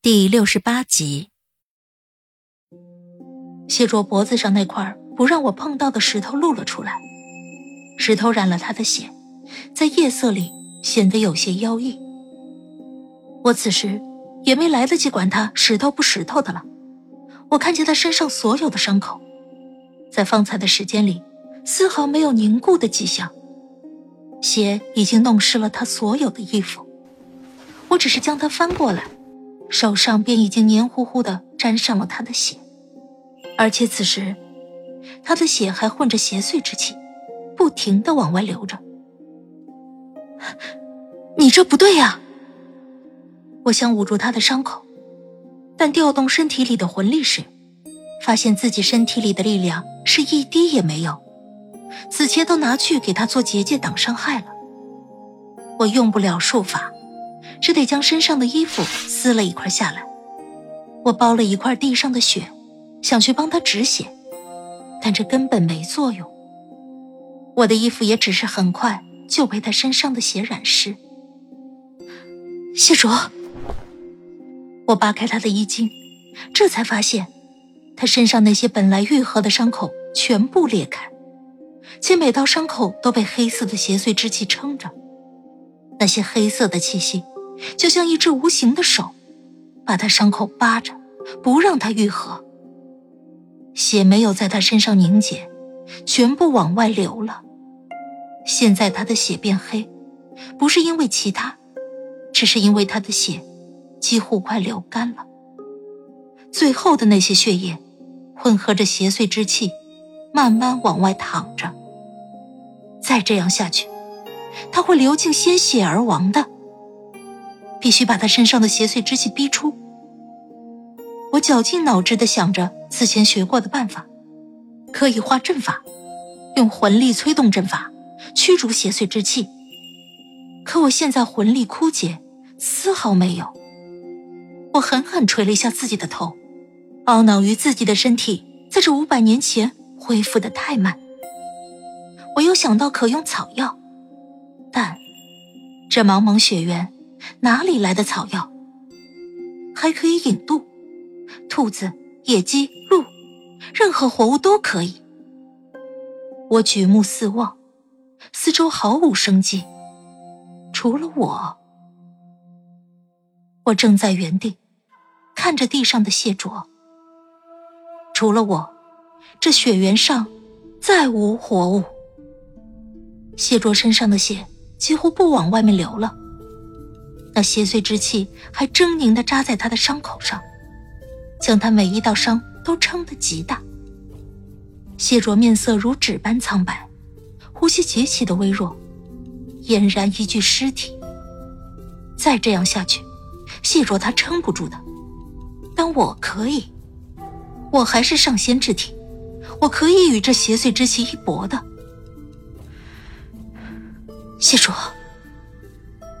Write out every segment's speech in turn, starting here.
第六十八集，谢卓脖子上那块不让我碰到的石头露了出来，石头染了他的血，在夜色里显得有些妖异。我此时。也没来得及管他石头不石头的了。我看见他身上所有的伤口，在方才的时间里，丝毫没有凝固的迹象。血已经弄湿了他所有的衣服。我只是将他翻过来，手上便已经黏糊糊的沾上了他的血，而且此时，他的血还混着邪祟之气，不停的往外流着。你这不对呀！我想捂住他的伤口，但调动身体里的魂力时，发现自己身体里的力量是一滴也没有，此前都拿去给他做结界挡伤害了。我用不了术法，只得将身上的衣服撕了一块下来。我包了一块地上的血，想去帮他止血，但这根本没作用。我的衣服也只是很快就被他身上的血染湿。谢卓。我扒开他的衣襟，这才发现，他身上那些本来愈合的伤口全部裂开，且每道伤口都被黑色的邪祟之气撑着。那些黑色的气息，就像一只无形的手，把他伤口扒着，不让他愈合。血没有在他身上凝结，全部往外流了。现在他的血变黑，不是因为其他，只是因为他的血。几乎快流干了，最后的那些血液混合着邪祟之气，慢慢往外淌着。再这样下去，他会流尽鲜血而亡的。必须把他身上的邪祟之气逼出。我绞尽脑汁地想着此前学过的办法，可以化阵法，用魂力催动阵法驱逐邪祟之气。可我现在魂力枯竭，丝毫没有。我狠狠捶了一下自己的头，懊恼于自己的身体在这五百年前恢复的太慢。我又想到可用草药，但这茫茫雪原哪里来的草药？还可以引渡兔子、野鸡、鹿，任何活物都可以。我举目四望，四周毫无生机，除了我。我正在原地，看着地上的谢卓。除了我，这雪原上再无活物。谢卓身上的血几乎不往外面流了，那邪祟之气还狰狞地扎在他的伤口上，将他每一道伤都撑得极大。谢卓面色如纸般苍白，呼吸极其的微弱，俨然一具尸体。再这样下去，谢卓他撑不住的，但我可以，我还是上仙之体，我可以与这邪祟之气一搏的。谢卓，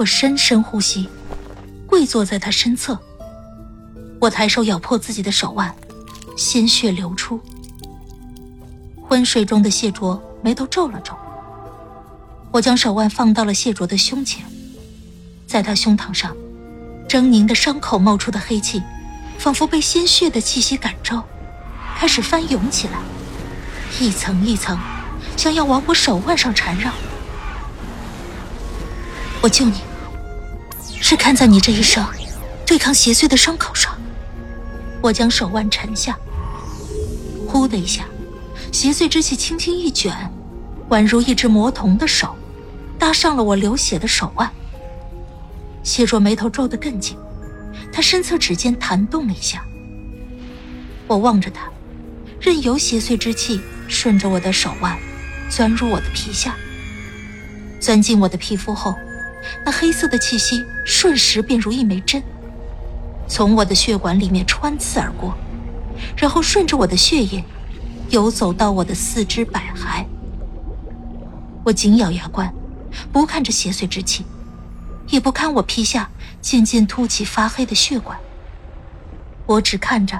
我深深呼吸，跪坐在他身侧，我抬手咬破自己的手腕，鲜血流出。昏睡中的谢卓眉头皱了皱，我将手腕放到了谢卓的胸前，在他胸膛上。狰狞的伤口冒出的黑气，仿佛被鲜血的气息感召，开始翻涌起来，一层一层，想要往我手腕上缠绕。我救你，是看在你这一生对抗邪祟的伤口上。我将手腕沉下，呼的一下，邪祟之气轻轻一卷，宛如一只魔童的手，搭上了我流血的手腕。谢若眉头皱得更紧，他身侧指尖弹动了一下。我望着他，任由邪祟之气顺着我的手腕，钻入我的皮下，钻进我的皮肤后，那黑色的气息瞬时便如一枚针，从我的血管里面穿刺而过，然后顺着我的血液游走到我的四肢百骸。我紧咬牙关，不看这邪祟之气，也不看我皮下渐渐凸起发黑的血管，我只看着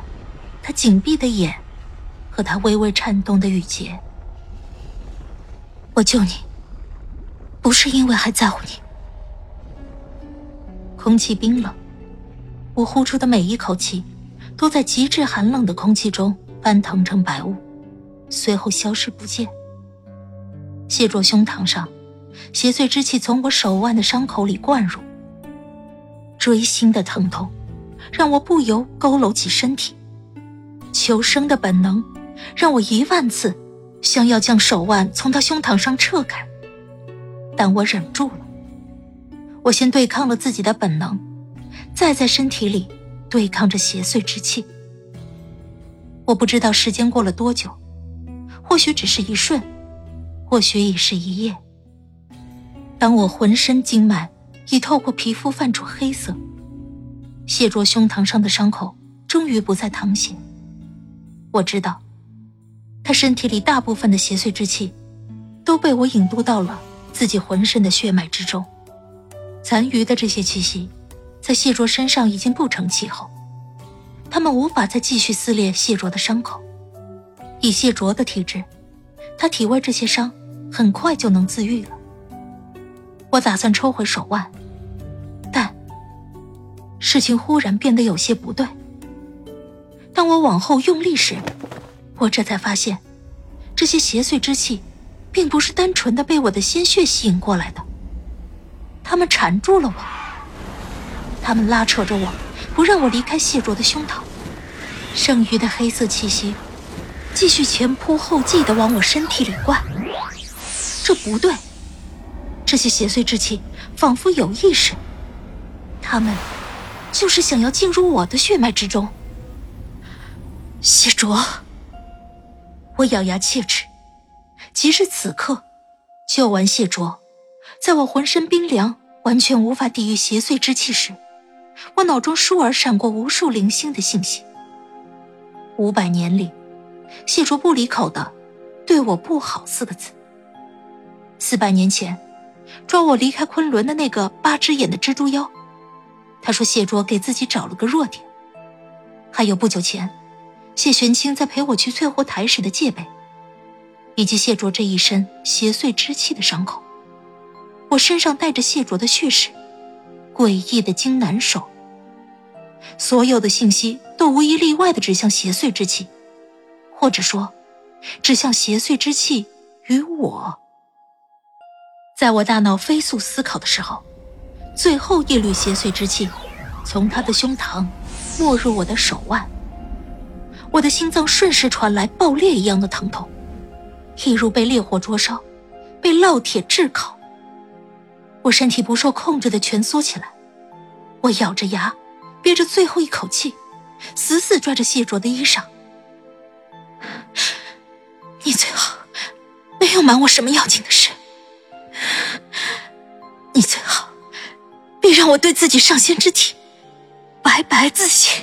他紧闭的眼和他微微颤动的羽节。我救你，不是因为还在乎你。空气冰冷，我呼出的每一口气，都在极致寒冷的空气中翻腾成白雾，随后消失不见。谢卓胸膛上，邪祟之气从我手腕的伤口里灌入，锥心的疼痛让我不由佝偻起身体，求生的本能让我一万次想要将手腕从他胸膛上撤开，但我忍住了。我先对抗了自己的本能，再在身体里对抗着邪祟之气。我不知道时间过了多久，或许只是一瞬。或许已是一夜。当我浑身经脉已透过皮肤泛出黑色，谢卓胸膛上的伤口终于不再淌血。我知道，他身体里大部分的邪祟之气，都被我引渡到了自己浑身的血脉之中。残余的这些气息，在谢卓身上已经不成气候，他们无法再继续撕裂谢卓的伤口。以谢卓的体质，他体外这些伤。很快就能自愈了。我打算抽回手腕，但事情忽然变得有些不对。当我往后用力时，我这才发现，这些邪祟之气，并不是单纯的被我的鲜血吸引过来的，他们缠住了我，他们拉扯着我，不让我离开谢卓的胸膛。剩余的黑色气息，继续前仆后继的往我身体里灌。这不对，这些邪祟之气仿佛有意识，他们就是想要进入我的血脉之中。谢卓，我咬牙切齿，即使此刻救完谢卓，在我浑身冰凉、完全无法抵御邪祟之气时，我脑中倏尔闪过无数零星的信息。五百年里，谢卓不离口的“对我不好”四个字。四百年前，抓我离开昆仑的那个八只眼的蜘蛛妖，他说谢卓给自己找了个弱点。还有不久前，谢玄清在陪我去淬火台时的戒备，以及谢卓这一身邪祟之气的伤口，我身上带着谢卓的血史，诡异的金南手。所有的信息都无一例外的指向邪祟之气，或者说，指向邪祟之气与我。在我大脑飞速思考的时候，最后一缕邪祟之气从他的胸膛没入我的手腕，我的心脏瞬时传来爆裂一样的疼痛，一如被烈火灼烧，被烙铁炙烤。我身体不受控制的蜷缩起来，我咬着牙，憋着最后一口气，死死抓着谢卓的衣裳。你最好没有瞒我什么要紧的事。你最好别让我对自己上仙之体白白自省。